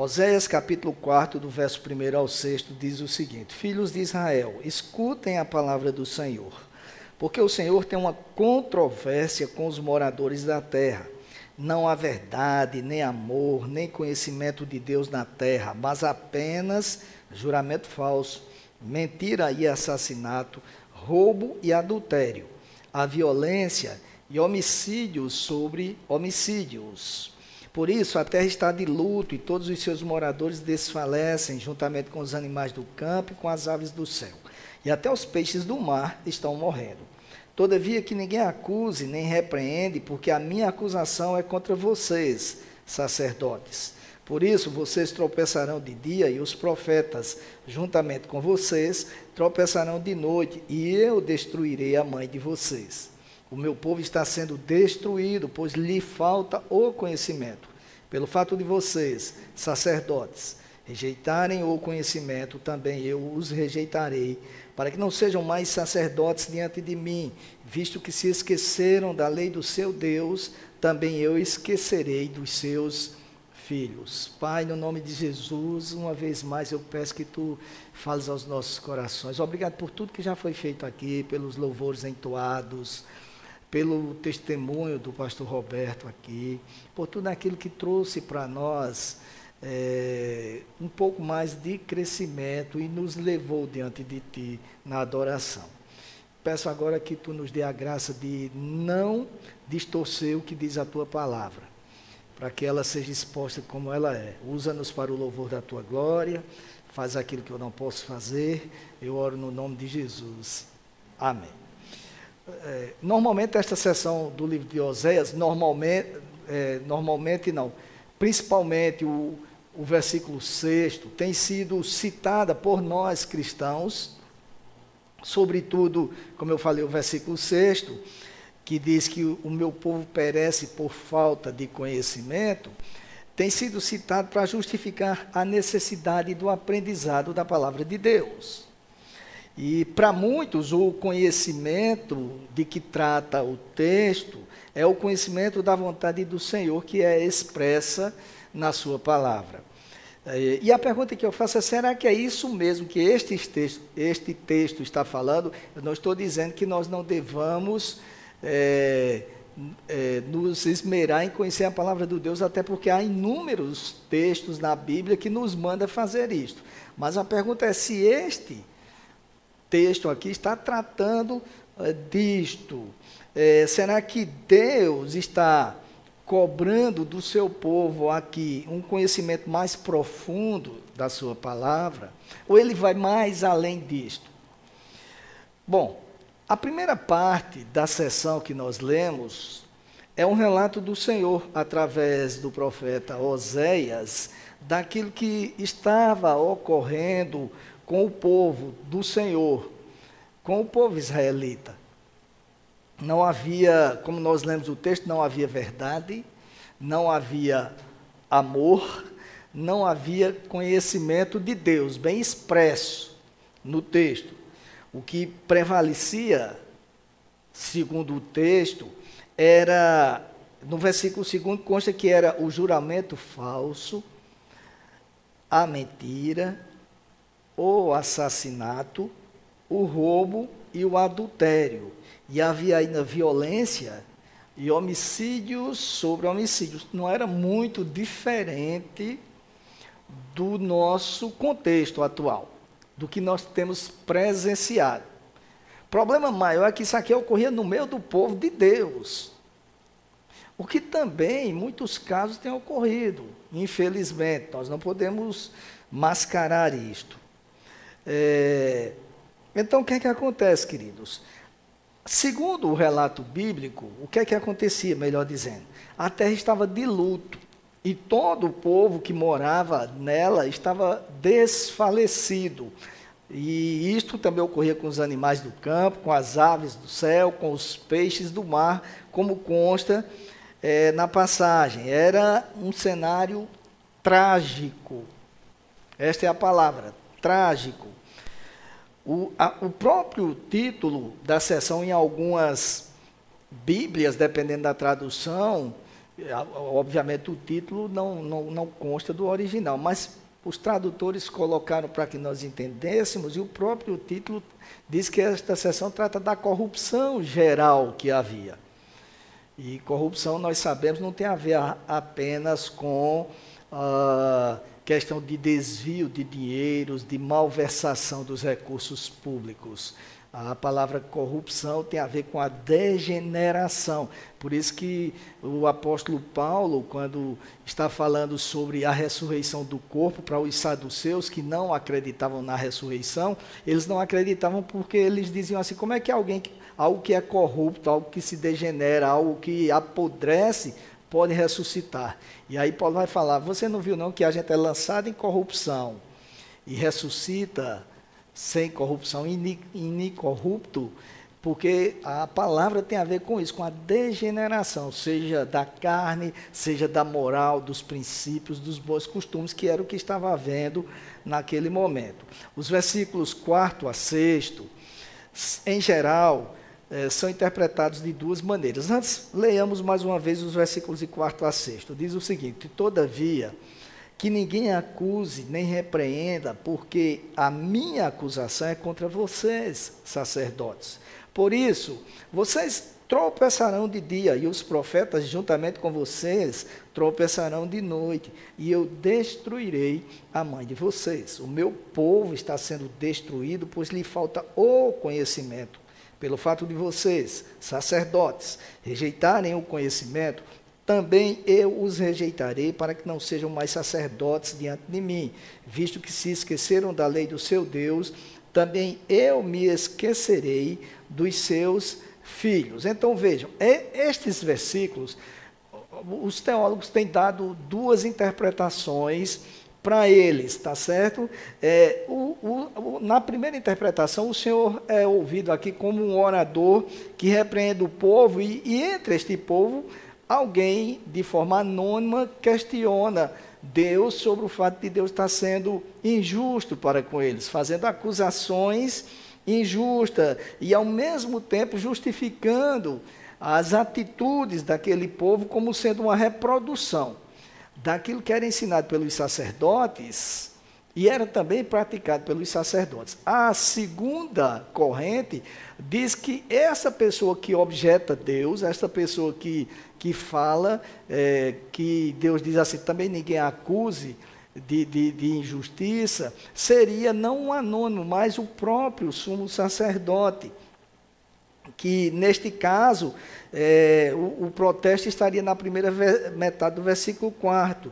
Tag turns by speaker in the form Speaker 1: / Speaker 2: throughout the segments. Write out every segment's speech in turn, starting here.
Speaker 1: Oséias capítulo 4, do verso 1 ao 6, diz o seguinte: Filhos de Israel, escutem a palavra do Senhor, porque o Senhor tem uma controvérsia com os moradores da terra. Não há verdade, nem amor, nem conhecimento de Deus na terra, mas apenas juramento falso, mentira e assassinato, roubo e adultério, a violência e homicídios sobre homicídios. Por isso, a terra está de luto e todos os seus moradores desfalecem, juntamente com os animais do campo e com as aves do céu. E até os peixes do mar estão morrendo. Todavia, que ninguém acuse nem repreende, porque a minha acusação é contra vocês, sacerdotes. Por isso, vocês tropeçarão de dia e os profetas, juntamente com vocês, tropeçarão de noite, e eu destruirei a mãe de vocês. O meu povo está sendo destruído, pois lhe falta o conhecimento. Pelo fato de vocês, sacerdotes, rejeitarem o conhecimento, também eu os rejeitarei, para que não sejam mais sacerdotes diante de mim, visto que se esqueceram da lei do seu Deus, também eu esquecerei dos seus filhos. Pai, no nome de Jesus, uma vez mais eu peço que tu fales aos nossos corações. Obrigado por tudo que já foi feito aqui, pelos louvores entoados pelo testemunho do pastor Roberto aqui, por tudo aquilo que trouxe para nós é, um pouco mais de crescimento e nos levou diante de Ti na adoração. Peço agora que Tu nos dê a graça de não distorcer o que diz a Tua palavra, para que ela seja exposta como ela é. Usa-nos para o louvor da Tua glória, faz aquilo que eu não posso fazer. Eu oro no nome de Jesus. Amém. É, normalmente esta sessão do livro de Oséias, normalmente, é, normalmente não, principalmente o, o versículo 6 tem sido citada por nós cristãos, sobretudo, como eu falei, o versículo 6 que diz que o meu povo perece por falta de conhecimento, tem sido citado para justificar a necessidade do aprendizado da palavra de Deus. E para muitos, o conhecimento de que trata o texto é o conhecimento da vontade do Senhor que é expressa na Sua palavra. É, e a pergunta que eu faço é: será que é isso mesmo que este texto, este texto está falando? Eu não estou dizendo que nós não devamos é, é, nos esmerar em conhecer a palavra de Deus, até porque há inúmeros textos na Bíblia que nos manda fazer isto. Mas a pergunta é se este texto aqui está tratando é, disto. É, será que Deus está cobrando do seu povo aqui um conhecimento mais profundo da sua palavra? Ou ele vai mais além disto? Bom, a primeira parte da sessão que nós lemos é um relato do Senhor através do profeta Oséias, daquilo que estava ocorrendo com o povo do Senhor, com o povo israelita. Não havia, como nós lemos o texto, não havia verdade, não havia amor, não havia conhecimento de Deus, bem expresso no texto. O que prevalecia, segundo o texto, era, no versículo 2 consta que era o juramento falso, a mentira o assassinato, o roubo e o adultério. E havia ainda violência e homicídios sobre homicídios. Não era muito diferente do nosso contexto atual, do que nós temos presenciado. O problema maior é que isso aqui ocorria no meio do povo de Deus. O que também, em muitos casos, tem ocorrido, infelizmente. Nós não podemos mascarar isto. É, então, o que é que acontece, queridos? Segundo o relato bíblico, o que é que acontecia, melhor dizendo? A terra estava de luto e todo o povo que morava nela estava desfalecido. E isto também ocorria com os animais do campo, com as aves do céu, com os peixes do mar, como consta é, na passagem. Era um cenário trágico. Esta é a palavra, trágico. O, a, o próprio título da sessão, em algumas Bíblias, dependendo da tradução, Obviamente o título não, não, não consta do original, mas os tradutores colocaram para que nós entendêssemos, e o próprio título diz que esta sessão trata da corrupção geral que havia. E corrupção, nós sabemos, não tem a ver apenas com ah, questão de desvio de dinheiros, de malversação dos recursos públicos. A palavra corrupção tem a ver com a degeneração. Por isso que o apóstolo Paulo, quando está falando sobre a ressurreição do corpo para os saduceus que não acreditavam na ressurreição, eles não acreditavam porque eles diziam assim: como é que alguém, algo que é corrupto, algo que se degenera, algo que apodrece, pode ressuscitar? E aí Paulo vai falar: você não viu não que a gente é lançado em corrupção e ressuscita sem corrupção, inicorrupto, porque a palavra tem a ver com isso, com a degeneração, seja da carne, seja da moral, dos princípios, dos bons costumes, que era o que estava havendo naquele momento. Os versículos 4 a 6, em geral, eh, são interpretados de duas maneiras. Antes, leiamos mais uma vez os versículos de 4 a 6. Diz o seguinte: Todavia que ninguém acuse nem repreenda, porque a minha acusação é contra vocês, sacerdotes. Por isso, vocês tropeçarão de dia, e os profetas, juntamente com vocês, tropeçarão de noite, e eu destruirei a mãe de vocês. O meu povo está sendo destruído, pois lhe falta o conhecimento. Pelo fato de vocês, sacerdotes, rejeitarem o conhecimento, também eu os rejeitarei para que não sejam mais sacerdotes diante de mim, visto que se esqueceram da lei do seu Deus, também eu me esquecerei dos seus filhos. Então vejam, estes versículos, os teólogos têm dado duas interpretações para eles, tá certo? É, o, o, na primeira interpretação, o Senhor é ouvido aqui como um orador que repreende o povo, e, e entre este povo alguém, de forma anônima, questiona Deus sobre o fato de Deus estar sendo injusto para com eles, fazendo acusações injustas e, ao mesmo tempo, justificando as atitudes daquele povo como sendo uma reprodução daquilo que era ensinado pelos sacerdotes e era também praticado pelos sacerdotes. A segunda corrente diz que essa pessoa que objeta Deus, essa pessoa que que fala é, que Deus diz assim: também ninguém acuse de, de, de, injustiça, seria não um anônimo, mas o próprio sumo sacerdote. Que neste caso, é, o, o protesto estaria na primeira metade do versículo 4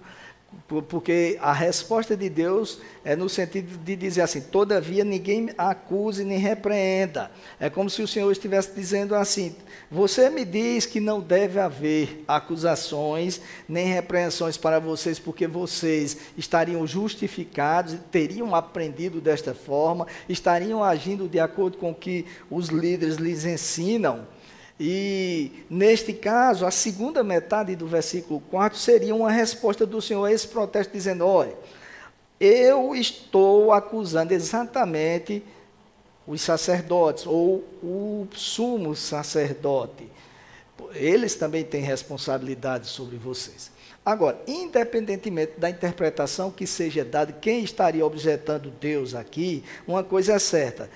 Speaker 1: porque a resposta de Deus é no sentido de dizer assim: todavia ninguém acuse nem repreenda. É como se o Senhor estivesse dizendo assim: você me diz que não deve haver acusações nem repreensões para vocês, porque vocês estariam justificados, teriam aprendido desta forma, estariam agindo de acordo com o que os líderes lhes ensinam. E, neste caso, a segunda metade do versículo 4 seria uma resposta do Senhor a esse protesto, dizendo: olha, eu estou acusando exatamente os sacerdotes, ou o sumo sacerdote. Eles também têm responsabilidade sobre vocês. Agora, independentemente da interpretação que seja dada, quem estaria objetando Deus aqui, uma coisa é certa: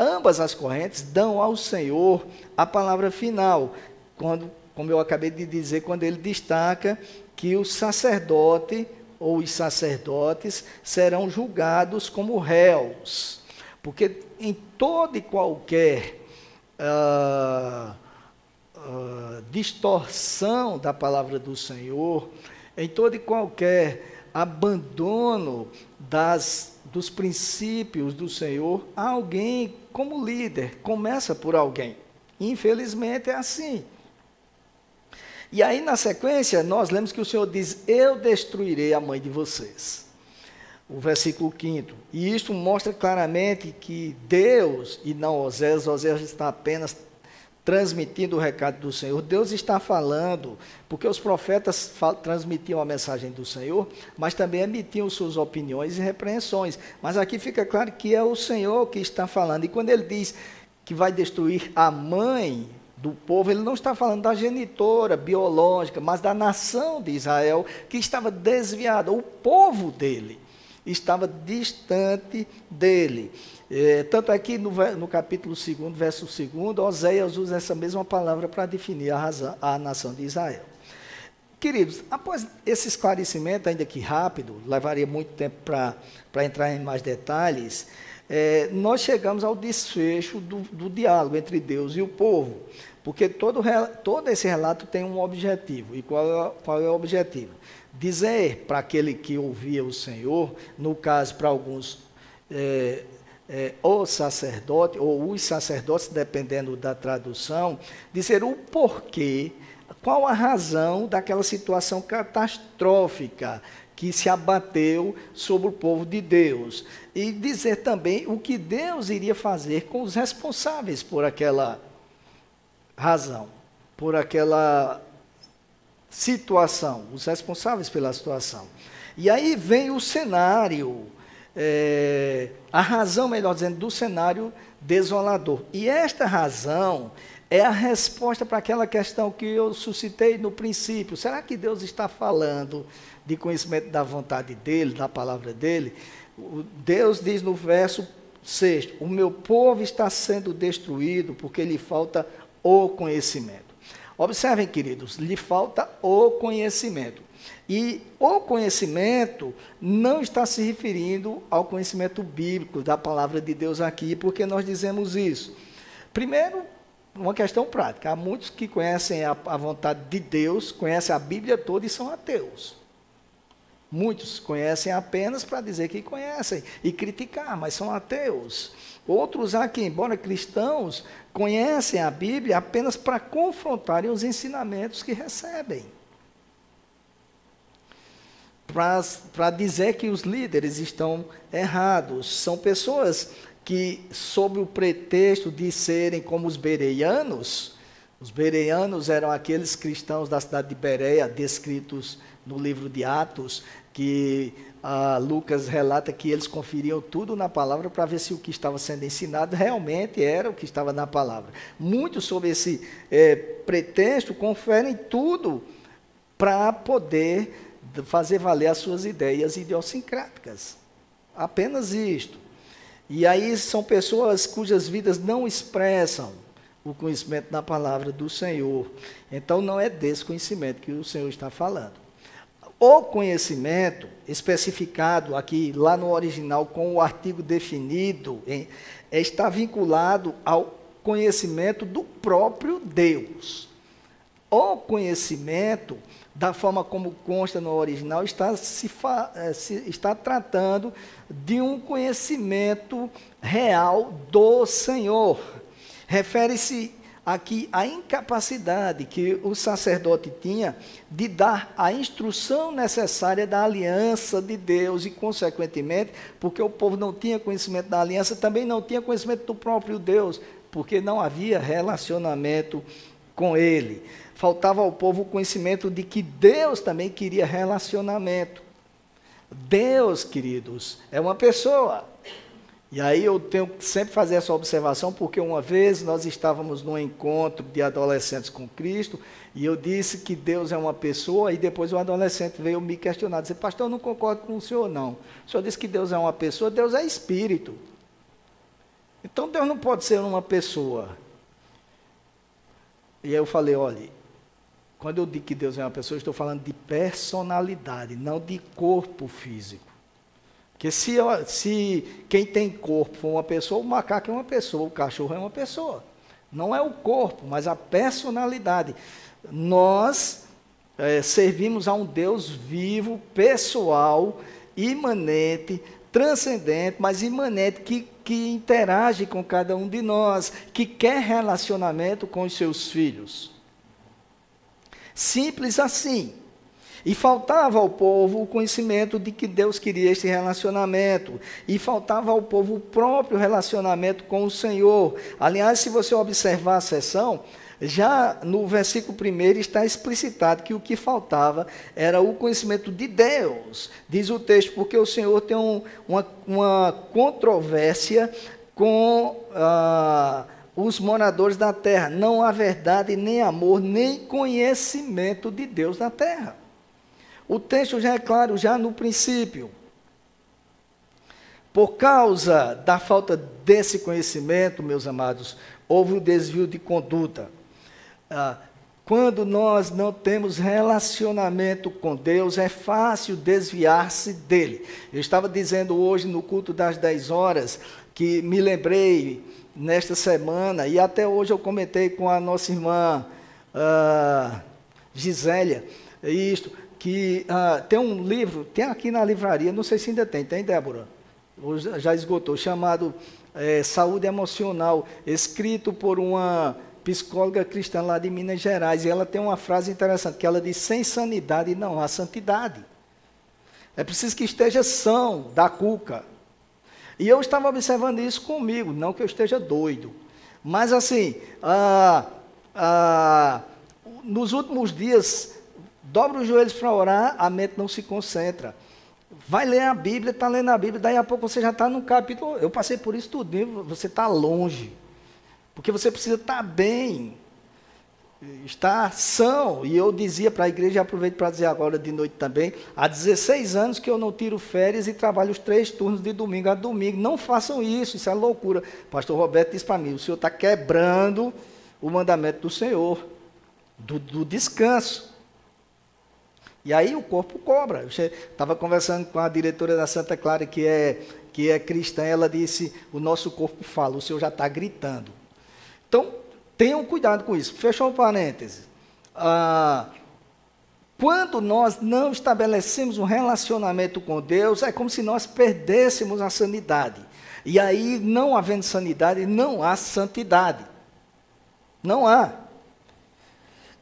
Speaker 1: ambas as correntes dão ao Senhor a palavra final, quando, como eu acabei de dizer, quando ele destaca que o sacerdote ou os sacerdotes serão julgados como réus, porque em toda e qualquer uh, uh, distorção da palavra do Senhor, em todo e qualquer abandono das dos princípios do Senhor, alguém como líder começa por alguém. Infelizmente é assim. E aí, na sequência, nós lemos que o Senhor diz: Eu destruirei a mãe de vocês. O versículo 5. E isto mostra claramente que Deus, e não Osés, Osés está apenas transmitindo o recado do Senhor. Deus está falando, porque os profetas transmitiam a mensagem do Senhor, mas também emitiam suas opiniões e repreensões. Mas aqui fica claro que é o Senhor que está falando. E quando ele diz que vai destruir a mãe do povo, ele não está falando da genitora biológica, mas da nação de Israel que estava desviada, o povo dele estava distante dele. É, tanto é que no, no capítulo 2, verso 2, Oséias usa essa mesma palavra para definir a, razão, a nação de Israel. Queridos, após esse esclarecimento, ainda que rápido, levaria muito tempo para entrar em mais detalhes, é, nós chegamos ao desfecho do, do, diálogo entre Deus e o povo, porque todo, todo esse relato tem um objetivo. E qual é, qual é o objetivo? Dizer para aquele que ouvia o Senhor, no caso para alguns, é, é, o sacerdote, ou os sacerdotes, dependendo da tradução, dizer o porquê, qual a razão daquela situação catastrófica que se abateu sobre o povo de Deus. E dizer também o que Deus iria fazer com os responsáveis por aquela razão, por aquela situação, os responsáveis pela situação. E aí vem o cenário, é, a razão, melhor dizendo, do cenário desolador. E esta razão é a resposta para aquela questão que eu suscitei no princípio. Será que Deus está falando de conhecimento da vontade dele, da palavra dele? Deus diz no verso 6: O meu povo está sendo destruído porque lhe falta o conhecimento. Observem, queridos, lhe falta o conhecimento. E o conhecimento não está se referindo ao conhecimento bíblico da palavra de Deus aqui, porque nós dizemos isso. Primeiro, uma questão prática. Há muitos que conhecem a, a, vontade de Deus, conhecem a Bíblia toda e são ateus. Muitos conhecem apenas para dizer que conhecem e criticar, mas são ateus. Outros aqui, embora cristãos, conhecem a Bíblia apenas para confrontarem os ensinamentos que recebem. Para dizer que os líderes estão errados. São pessoas que, sob o pretexto de serem como os bereianos, os bereianos eram aqueles cristãos da cidade de Bereia, descritos no livro de Atos, que Lucas relata que eles conferiam tudo na palavra para ver se o que estava sendo ensinado realmente era o que estava na palavra. Muitos, sob esse é, pretexto, conferem tudo para poder fazer valer as suas ideias idiosincráticas. Apenas isto. E aí são pessoas cujas vidas não expressam o conhecimento da palavra do Senhor. Então não é desse conhecimento que o Senhor está falando. O conhecimento especificado aqui, lá no original, com o artigo definido, em, está vinculado ao conhecimento do próprio Deus. O conhecimento da forma como consta no original, está, se, eh, se, está tratando de um conhecimento real do Senhor. Refere-se aqui à incapacidade que o sacerdote tinha de dar a instrução necessária da aliança de Deus e, consequentemente, porque o povo não tinha conhecimento da aliança, também não tinha conhecimento do próprio Deus, porque não havia relacionamento com ele faltava ao povo o conhecimento de que Deus também queria relacionamento. Deus, queridos, é uma pessoa. E aí eu tenho que sempre fazer essa observação, porque uma vez nós estávamos num encontro de adolescentes com Cristo, e eu disse que Deus é uma pessoa, e depois o adolescente veio me questionar, disse, pastor, eu não concordo com o senhor, não. O senhor disse que Deus é uma pessoa, Deus é espírito. Então Deus não pode ser uma pessoa. E aí eu falei, olha, quando eu digo que Deus é uma pessoa, estou falando de personalidade, não de corpo físico. Porque se, se quem tem corpo for uma pessoa, o macaco é uma pessoa, o cachorro é uma pessoa. Não é o corpo, mas a personalidade. Nós é, servimos a um Deus vivo, pessoal, imanente, transcendente, mas imanente, que, que interage com cada um de nós, que quer relacionamento com os seus filhos. Simples assim. E faltava ao povo o conhecimento de que Deus queria este relacionamento. E faltava ao povo o próprio relacionamento com o Senhor. Aliás, se você observar a sessão, já no versículo 1 está explicitado que o que faltava era o conhecimento de Deus. Diz o texto, porque o Senhor tem um, uma, uma controvérsia com. Ah, os moradores da terra. Não há verdade, nem amor, nem conhecimento de Deus na terra. O texto já é claro, já no princípio. Por causa da falta desse conhecimento, meus amados, houve um desvio de conduta. Ah, quando nós não temos relacionamento com Deus, é fácil desviar-se dele. Eu estava dizendo hoje no culto das 10 horas que me lembrei nesta semana, e até hoje eu comentei com a nossa irmã uh, Gisélia, isto, que uh, tem um livro, tem aqui na livraria, não sei se ainda tem, tem, Débora? Já esgotou, chamado é, Saúde Emocional, escrito por uma psicóloga cristã lá de Minas Gerais, e ela tem uma frase interessante, que ela diz, sem sanidade não há santidade. É preciso que esteja são da cuca. E eu estava observando isso comigo, não que eu esteja doido. Mas assim, ah, ah, nos últimos dias, dobra os joelhos para orar, a mente não se concentra. Vai ler a Bíblia, está lendo a Bíblia, daí a pouco você já está no capítulo. Eu passei por isso tudo, você está longe. Porque você precisa estar tá bem está são. E eu dizia para a igreja, aproveito para dizer agora de noite também, há 16 anos que eu não tiro férias e trabalho os três turnos de domingo a domingo. Não façam isso, isso é loucura. Pastor Roberto disse para mim, o senhor está quebrando o mandamento do Senhor, do, do descanso. E aí o corpo cobra. Eu estava conversando com a diretora da Santa Clara, que é, que é cristã, ela disse, o nosso corpo fala, o senhor já está gritando. Então, Tenham cuidado com isso. Fechou o parêntese. Ah, quando nós não estabelecemos um relacionamento com Deus, é como se nós perdêssemos a sanidade. E aí, não havendo sanidade, não há santidade. Não há.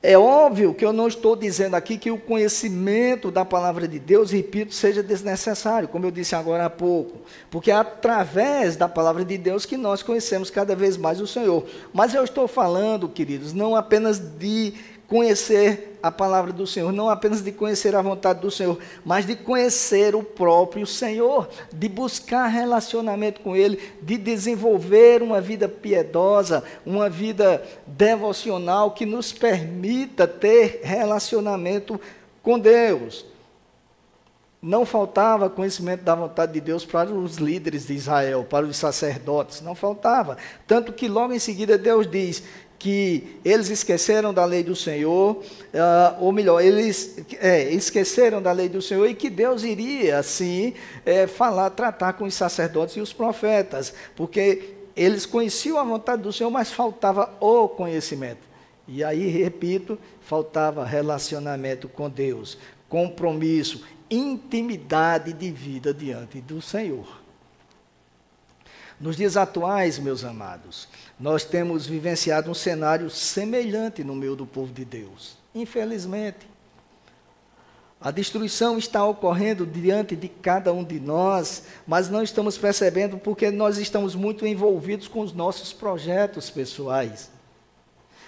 Speaker 1: É óbvio que eu não estou dizendo aqui que o conhecimento da palavra de Deus, repito, seja desnecessário, como eu disse agora há pouco, porque é através da palavra de Deus que nós conhecemos cada vez mais o Senhor. Mas eu estou falando, queridos, não apenas de conhecer a palavra do Senhor, não apenas de conhecer a vontade do Senhor, mas de conhecer o próprio Senhor, de buscar relacionamento com Ele, de desenvolver uma vida piedosa, uma vida devocional que nos permita ter relacionamento com Deus. Não faltava conhecimento da vontade de Deus para os líderes de Israel, para os sacerdotes, não faltava. Tanto que logo em seguida Deus diz: que eles esqueceram da lei do Senhor, uh, ou melhor, eles é, esqueceram da lei do Senhor e que Deus iria, assim, é, falar, tratar com os sacerdotes e os profetas, porque eles conheciam a vontade do Senhor, mas faltava o conhecimento. E aí, repito, faltava relacionamento com Deus, compromisso, intimidade de vida diante do Senhor. Nos dias atuais, meus amados, nós temos vivenciado um cenário semelhante no meio do povo de Deus. Infelizmente. A destruição está ocorrendo diante de cada um de nós, mas não estamos percebendo porque nós estamos muito envolvidos com os nossos projetos pessoais.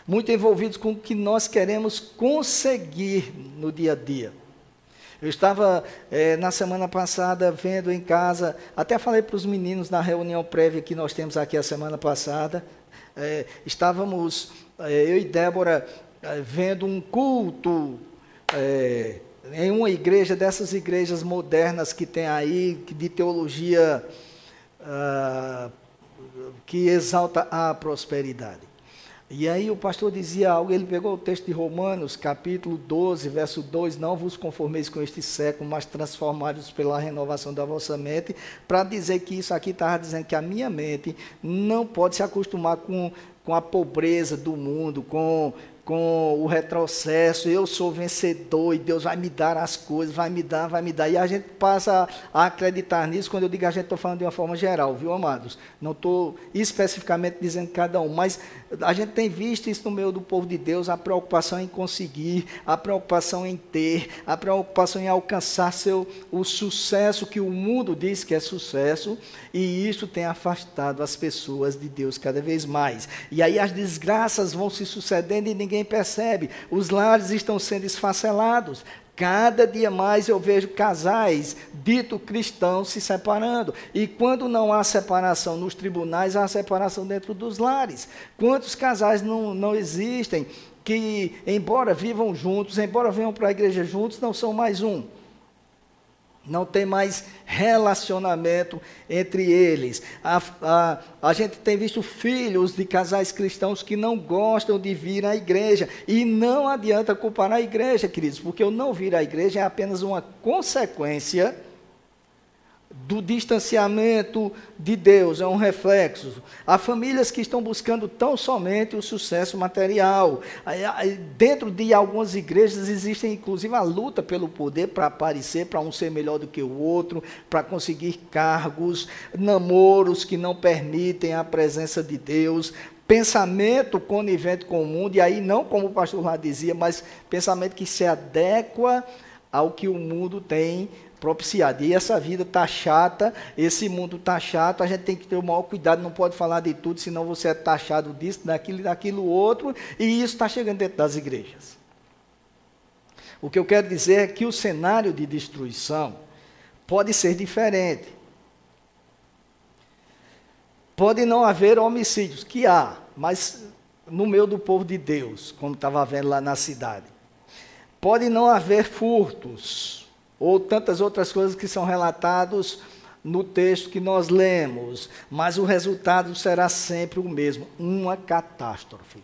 Speaker 1: Muito envolvidos com o que nós queremos conseguir no dia a dia. Eu estava é, na semana passada vendo em casa, até falei para os meninos na reunião prévia que nós temos aqui a semana passada. É, estávamos, é, eu e Débora, vendo um culto em uma igreja dessas igrejas modernas que tem aí, de teologia ah, que exalta a prosperidade. E aí o pastor dizia algo, ele pegou o texto de Romanos, capítulo 12, verso 2, não vos conformeis com este século, mas transformados pela renovação da vossa mente, para dizer que isso aqui estava dizendo que a minha mente não pode se acostumar com, com a pobreza do mundo, com, com o retrocesso, eu sou vencedor e Deus vai me dar as coisas, vai me dar, vai me dar. E a gente passa a acreditar nisso, quando eu digo a gente, estou falando de uma forma geral, viu, amados? Não estou especificamente dizendo cada um, mas a gente tem visto isso no meio do povo de Deus, a preocupação em conseguir, a preocupação em ter, a preocupação em alcançar seu, o sucesso que o mundo diz que é sucesso, e isso tem afastado as pessoas de Deus cada vez mais. E aí as desgraças vão se sucedendo e ninguém percebe. Os lares estão sendo esfacelados, Cada dia mais eu vejo casais dito cristãos se separando. E quando não há separação nos tribunais, há separação dentro dos lares. Quantos casais não, não existem que, embora vivam juntos, embora venham para a igreja juntos, não são mais um? Não tem mais relacionamento entre eles. A, a, a gente tem visto filhos de casais cristãos que não gostam de vir à igreja. E não adianta culpar a igreja, queridos, porque o não vir à igreja é apenas uma consequência do distanciamento de Deus, é um reflexo. Há famílias que estão buscando tão somente o sucesso material. Dentro de algumas igrejas existe inclusive a luta pelo poder para aparecer, para um ser melhor do que o outro, para conseguir cargos, namoros que não permitem a presença de Deus, pensamento conivente com o mundo, e aí não como o pastor lá dizia, mas pensamento que se adequa ao que o mundo tem propiciado. E essa vida está chata, esse mundo está chato, a gente tem que ter o maior cuidado, não pode falar de tudo, senão você é taxado disso, daquilo, daquilo outro, e isso está chegando dentro das igrejas. O que eu quero dizer é que o cenário de destruição pode ser diferente. Pode não haver homicídios, que há, mas no meio do povo de Deus, como estava vendo lá na cidade. Pode não haver furtos, ou tantas outras coisas que são relatados no texto que nós lemos, mas o resultado será sempre o mesmo, uma catástrofe.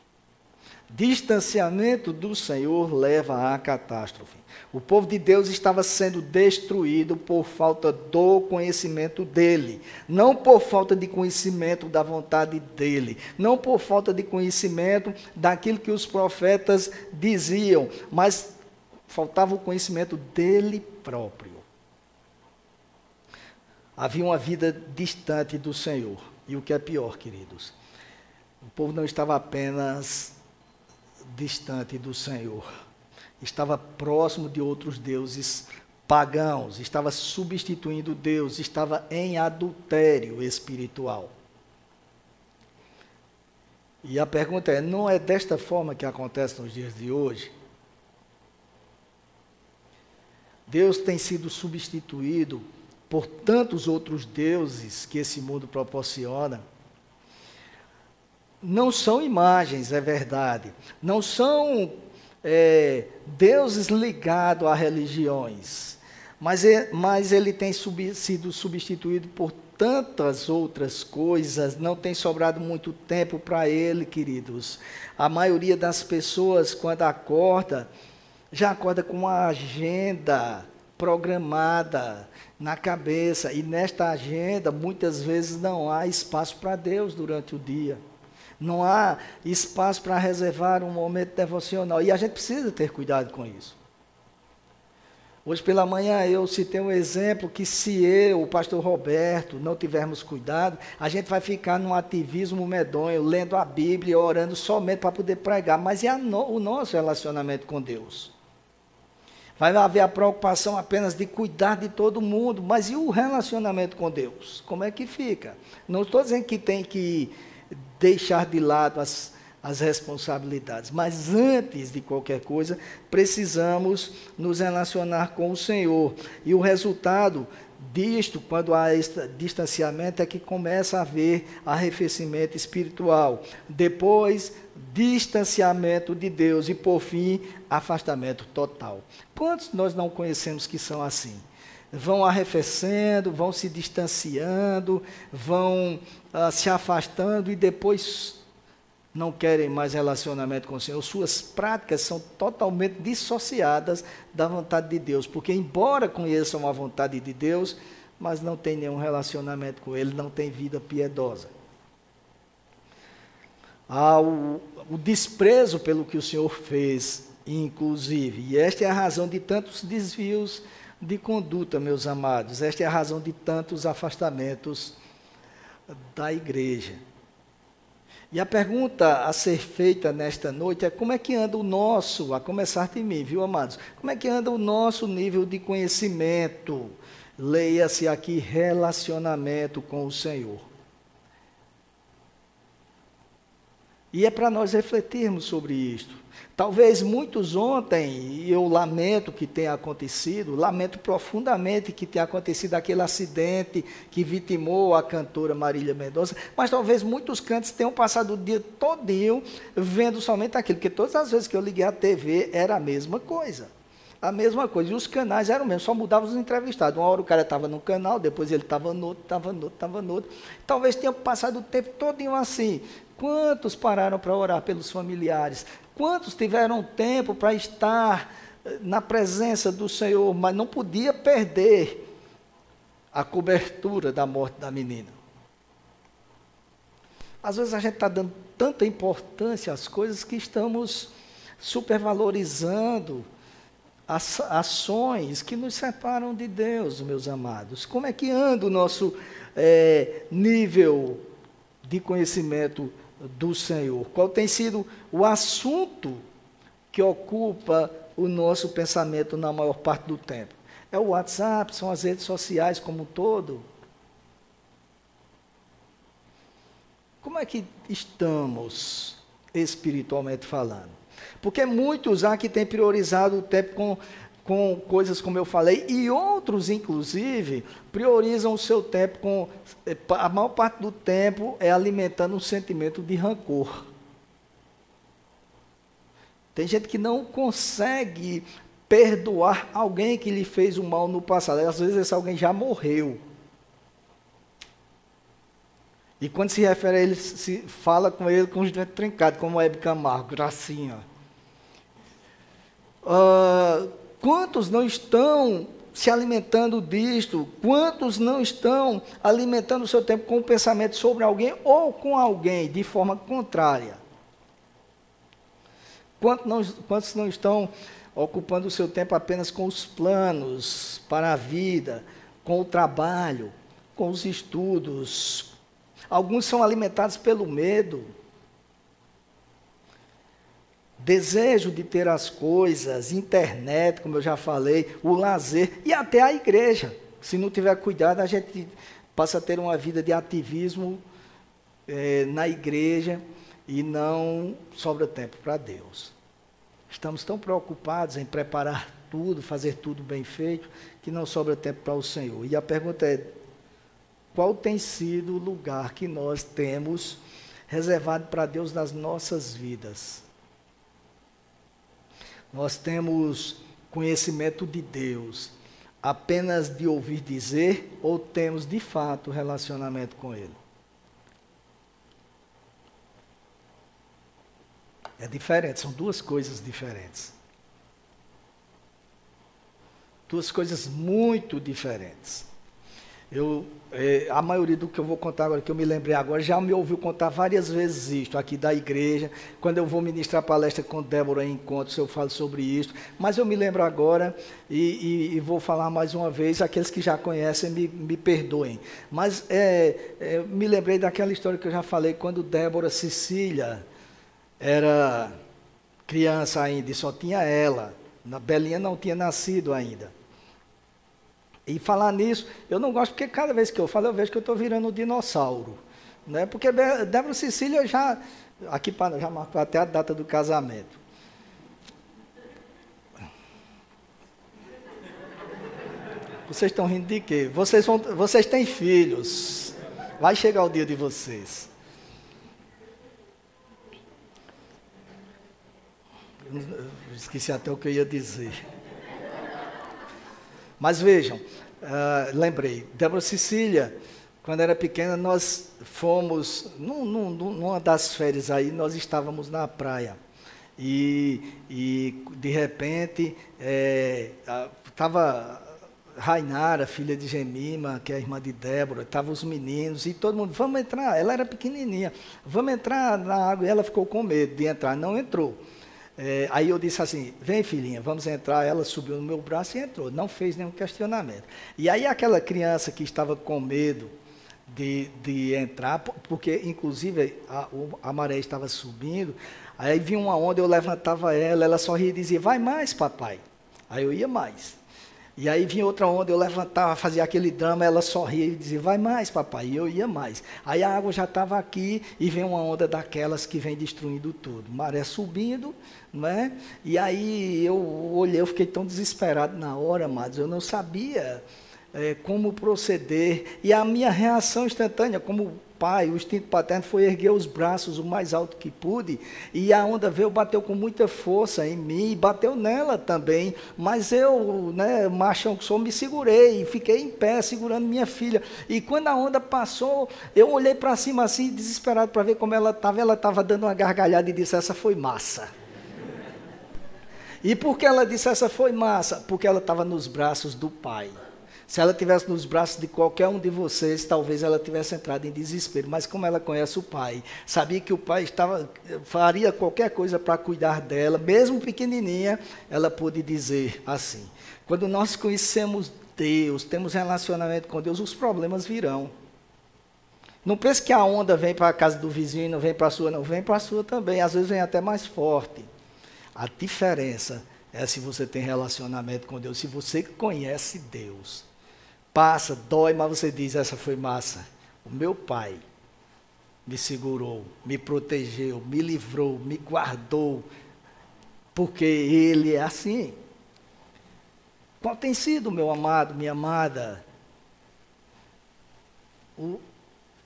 Speaker 1: Distanciamento do Senhor leva à catástrofe. O povo de Deus estava sendo destruído por falta do conhecimento dele, não por falta de conhecimento da vontade dele, não por falta de conhecimento daquilo que os profetas diziam, mas faltava o conhecimento dele próprio. Havia uma vida distante do Senhor. E o que é pior, queridos, o povo não estava apenas distante do Senhor, estava próximo de outros deuses pagãos, estava substituindo Deus, estava em adultério espiritual. E a pergunta é: não é desta forma que acontece nos dias de hoje? Deus tem sido substituído por tantos outros deuses que esse mundo proporciona. Não são imagens, é verdade. Não são é, deuses ligados a religiões. Mas, é, mas ele tem sub, sido substituído por tantas outras coisas, não tem sobrado muito tempo para ele, queridos. A maioria das pessoas, quando acorda, já acorda com uma agenda programada na cabeça, e nesta agenda muitas vezes não há espaço para Deus durante o dia. Não há espaço para reservar um momento devocional. E a gente precisa ter cuidado com isso. Hoje pela manhã eu citei um exemplo que se eu, o pastor Roberto, não tivermos cuidado, a gente vai ficar num ativismo medonho, lendo a Bíblia, orando somente para poder pregar. Mas é no, o nosso relacionamento com Deus. Vai haver a preocupação apenas de cuidar de todo mundo, mas e o relacionamento com Deus? Como é que fica? Não estou dizendo que tem que deixar de lado as, as responsabilidades, mas antes de qualquer coisa, precisamos nos relacionar com o Senhor. E o resultado disto, quando há este distanciamento, é que começa a haver arrefecimento espiritual. Depois, distanciamento de Deus e, por fim, afastamento total. Quantos nós não conhecemos que são assim? Vão arrefecendo, vão se distanciando, vão uh, se afastando e depois não querem mais relacionamento com o Senhor. Suas práticas são totalmente dissociadas da vontade de Deus, porque, embora conheçam a vontade de Deus, mas não tem nenhum relacionamento com Ele, não tem vida piedosa. Há o, o desprezo pelo que o Senhor fez, inclusive. E esta é a razão de tantos desvios de conduta, meus amados. Esta é a razão de tantos afastamentos da igreja. E a pergunta a ser feita nesta noite é como é que anda o nosso, a começar de mim, viu, amados? Como é que anda o nosso nível de conhecimento? Leia-se aqui relacionamento com o Senhor. E é para nós refletirmos sobre isto. Talvez muitos ontem, e eu lamento que tenha acontecido, lamento profundamente que tenha acontecido aquele acidente que vitimou a cantora Marília Mendonça, mas talvez muitos cantos tenham passado o dia todinho vendo somente aquilo, porque todas as vezes que eu liguei a TV era a mesma coisa. A mesma coisa. E os canais eram mesmo, só mudavam os entrevistados. Uma hora o cara estava num canal, depois ele estava no outro, estava no outro, estava no outro. Talvez tenha passado o tempo todinho assim. Quantos pararam para orar pelos familiares? Quantos tiveram tempo para estar eh, na presença do Senhor, mas não podia perder a cobertura da morte da menina? Às vezes a gente está dando tanta importância às coisas que estamos supervalorizando as ações que nos separam de Deus, meus amados. Como é que anda o nosso é, nível de conhecimento do Senhor? Qual tem sido o assunto que ocupa o nosso pensamento na maior parte do tempo? É o WhatsApp, são as redes sociais como um todo? Como é que estamos espiritualmente falando? Porque muitos que têm priorizado o tempo com com coisas como eu falei, e outros, inclusive, priorizam o seu tempo com. Eh, a maior parte do tempo é alimentando um sentimento de rancor. Tem gente que não consegue perdoar alguém que lhe fez o mal no passado. Às vezes esse alguém já morreu. E quando se refere a ele, se fala com ele com os dentes trincados, como Hebe Camargo, gracinha. Uh, Quantos não estão se alimentando disto? Quantos não estão alimentando o seu tempo com o pensamento sobre alguém ou com alguém de forma contrária? Quantos não, quantos não estão ocupando o seu tempo apenas com os planos para a vida, com o trabalho, com os estudos? Alguns são alimentados pelo medo desejo de ter as coisas, internet, como eu já falei, o lazer e até a igreja. Se não tiver cuidado, a gente passa a ter uma vida de ativismo é, na igreja e não sobra tempo para Deus. Estamos tão preocupados em preparar tudo, fazer tudo bem feito, que não sobra tempo para o Senhor. E a pergunta é: qual tem sido o lugar que nós temos reservado para Deus nas nossas vidas? Nós temos conhecimento de Deus apenas de ouvir dizer ou temos de fato relacionamento com Ele? É diferente, são duas coisas diferentes. Duas coisas muito diferentes. Eu, é, a maioria do que eu vou contar agora, que eu me lembrei agora, já me ouviu contar várias vezes isto aqui da igreja. Quando eu vou ministrar palestra com Débora em encontros, eu falo sobre isto. Mas eu me lembro agora e, e, e vou falar mais uma vez. Aqueles que já conhecem, me, me perdoem. Mas é, é, me lembrei daquela história que eu já falei, quando Débora Cecília era criança ainda e só tinha ela. A Belinha não tinha nascido ainda. E falar nisso, eu não gosto porque cada vez que eu falo, eu vejo que eu estou virando um dinossauro. Né? Porque Débora Cecília já, aqui já marcou até a data do casamento. Vocês estão rindo de quê? Vocês, vão, vocês têm filhos. Vai chegar o dia de vocês. Eu esqueci até o que eu ia dizer. Mas vejam, uh, lembrei, Débora Cecília, quando era pequena, nós fomos, num, num, numa das férias aí, nós estávamos na praia. E, e de repente, estava é, Rainara, filha de Gemima, que é a irmã de Débora, estavam os meninos, e todo mundo, vamos entrar. Ela era pequenininha, vamos entrar na água. E ela ficou com medo de entrar, não entrou. É, aí eu disse assim: vem filhinha, vamos entrar. Ela subiu no meu braço e entrou, não fez nenhum questionamento. E aí aquela criança que estava com medo de, de entrar, porque inclusive a, a maré estava subindo, aí vinha uma onda, eu levantava ela, ela sorria e dizia: vai mais, papai. Aí eu ia mais. E aí vinha outra onda, eu levantava, fazia aquele drama, ela sorria e dizia, vai mais, papai, e eu ia mais. Aí a água já estava aqui e vem uma onda daquelas que vem destruindo tudo. Maré subindo, não é? E aí eu olhei, eu fiquei tão desesperado na hora, amados, eu não sabia é, como proceder. E a minha reação instantânea, como pai, o instinto paterno foi erguer os braços o mais alto que pude, e a onda veio, bateu com muita força em mim, bateu nela também, mas eu, né, machão que sou, me segurei, e fiquei em pé, segurando minha filha, e quando a onda passou, eu olhei para cima assim, desesperado para ver como ela estava, ela estava dando uma gargalhada e disse, essa foi massa. E por que ela disse essa foi massa? Porque ela estava nos braços do pai. Se ela tivesse nos braços de qualquer um de vocês, talvez ela tivesse entrado em desespero. Mas como ela conhece o pai, sabia que o pai estava faria qualquer coisa para cuidar dela, mesmo pequenininha, ela pôde dizer assim: quando nós conhecemos Deus, temos relacionamento com Deus, os problemas virão. Não pense que a onda vem para a casa do vizinho e não vem para a sua, não vem para a sua também. Às vezes vem até mais forte. A diferença é se você tem relacionamento com Deus, se você conhece Deus passa, dói, mas você diz: essa foi massa. O meu pai me segurou, me protegeu, me livrou, me guardou, porque ele é assim. Qual tem sido, meu amado, minha amada, o,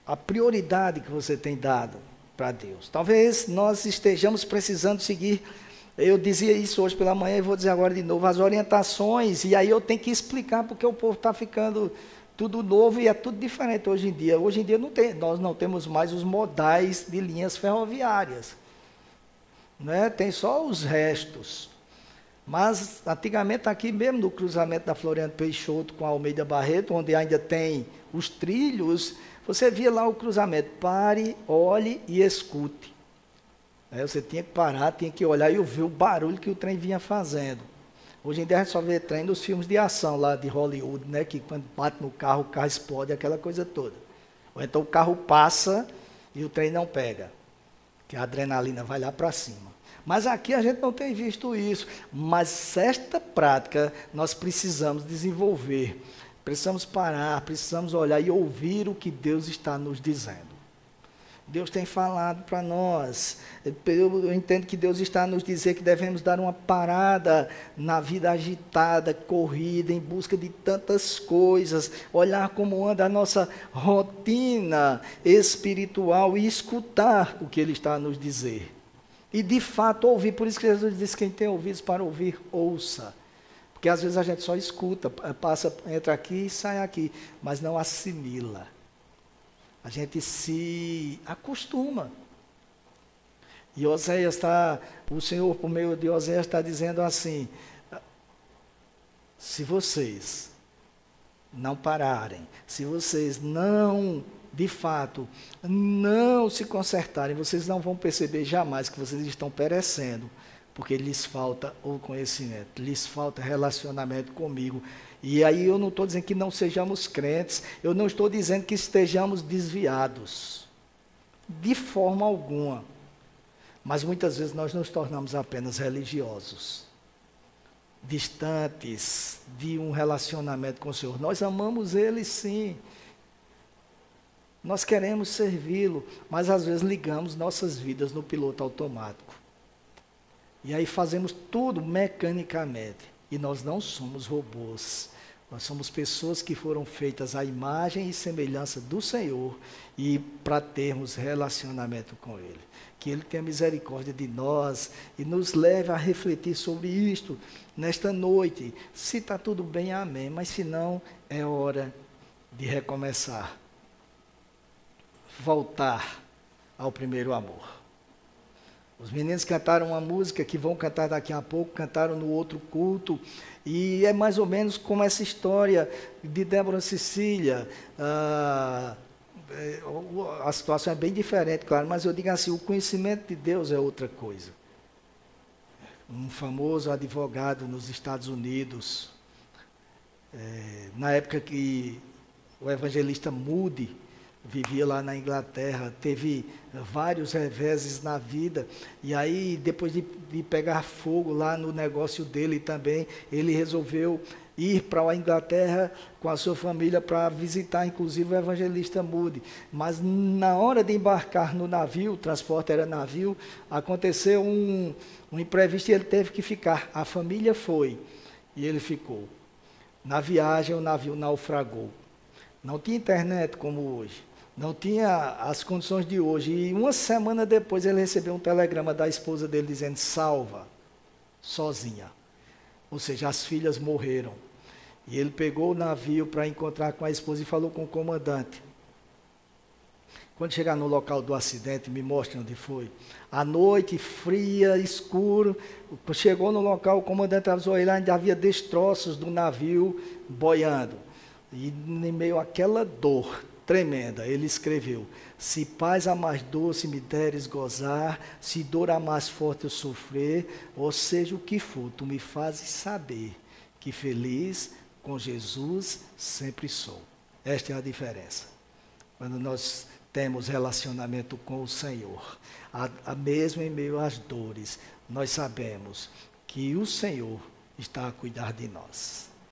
Speaker 1: a prioridade que você tem dado para Deus? Talvez nós estejamos precisando seguir eu dizia isso hoje pela manhã e vou dizer agora de novo, as orientações, e aí eu tenho que explicar porque o povo está ficando tudo novo e é tudo diferente hoje em dia. Hoje em dia não tem, nós não temos mais os modais de linhas ferroviárias. Né? Tem só os restos. Mas antigamente aqui mesmo no cruzamento da Floriano Peixoto com a Almeida Barreto, onde ainda tem os trilhos, você via lá o cruzamento. Pare, olhe e escute. Você tinha que parar, tinha que olhar e ouvir o barulho que o trem vinha fazendo. Hoje em dia a gente só vê trem nos filmes de ação lá de Hollywood, né? Que quando bate no carro, o carro explode, aquela coisa toda. Ou então o carro passa e o trem não pega. Que a adrenalina vai lá para cima. Mas aqui a gente não tem visto isso. Mas esta prática nós precisamos desenvolver. Precisamos parar, precisamos olhar e ouvir o que Deus está nos dizendo. Deus tem falado para nós. Eu entendo que Deus está nos dizer que devemos dar uma parada na vida agitada, corrida, em busca de tantas coisas, olhar como anda a nossa rotina espiritual e escutar o que Ele está nos dizer. E de fato ouvir, por isso que Jesus diz: quem tem ouvidos para ouvir, ouça. Porque às vezes a gente só escuta, passa, entra aqui e sai aqui, mas não assimila a gente se acostuma. E Oséias está, o Senhor, por meio de Oséias, está dizendo assim: se vocês não pararem, se vocês não, de fato, não se consertarem, vocês não vão perceber jamais que vocês estão perecendo, porque lhes falta o conhecimento, lhes falta relacionamento comigo. E aí eu não estou dizendo que não sejamos crentes, eu não estou dizendo que estejamos desviados, de forma alguma. Mas muitas vezes nós nos tornamos apenas religiosos, distantes de um relacionamento com o Senhor. Nós amamos Ele sim, nós queremos servi-lo, mas às vezes ligamos nossas vidas no piloto automático. E aí fazemos tudo mecanicamente. E nós não somos robôs. Nós somos pessoas que foram feitas à imagem e semelhança do Senhor e para termos relacionamento com Ele. Que Ele tenha misericórdia de nós e nos leve a refletir sobre isto nesta noite. Se está tudo bem, amém. Mas se não, é hora de recomeçar. Voltar ao primeiro amor. Os meninos cantaram uma música que vão cantar daqui a pouco, cantaram no outro culto. E é mais ou menos como essa história de Débora Cecília. Ah, é, a situação é bem diferente, claro, mas eu digo assim: o conhecimento de Deus é outra coisa. Um famoso advogado nos Estados Unidos, é, na época que o evangelista Moody vivia lá na Inglaterra, teve vários reveses na vida, e aí, depois de, de pegar fogo lá no negócio dele também, ele resolveu ir para a Inglaterra com a sua família para visitar, inclusive, o evangelista Moody. Mas na hora de embarcar no navio, o transporte era navio, aconteceu um, um imprevisto e ele teve que ficar. A família foi e ele ficou. Na viagem, o navio naufragou. Não tinha internet como hoje. Não tinha as condições de hoje. E uma semana depois ele recebeu um telegrama da esposa dele dizendo: salva, sozinha. Ou seja, as filhas morreram. E ele pegou o navio para encontrar com a esposa e falou com o comandante. Quando chegar no local do acidente, me mostre onde foi. À noite, fria, escuro. Chegou no local, o comandante avisou ele, ainda havia destroços do navio boiando. E em meio àquela dor tremenda, ele escreveu: Se paz a mais doce me deres gozar, se dor a mais forte eu sofrer, ou seja o que for, tu me fazes saber que feliz com Jesus sempre sou. Esta é a diferença. Quando nós temos relacionamento com o Senhor, a, a mesmo em meio às dores, nós sabemos que o Senhor está a cuidar de nós.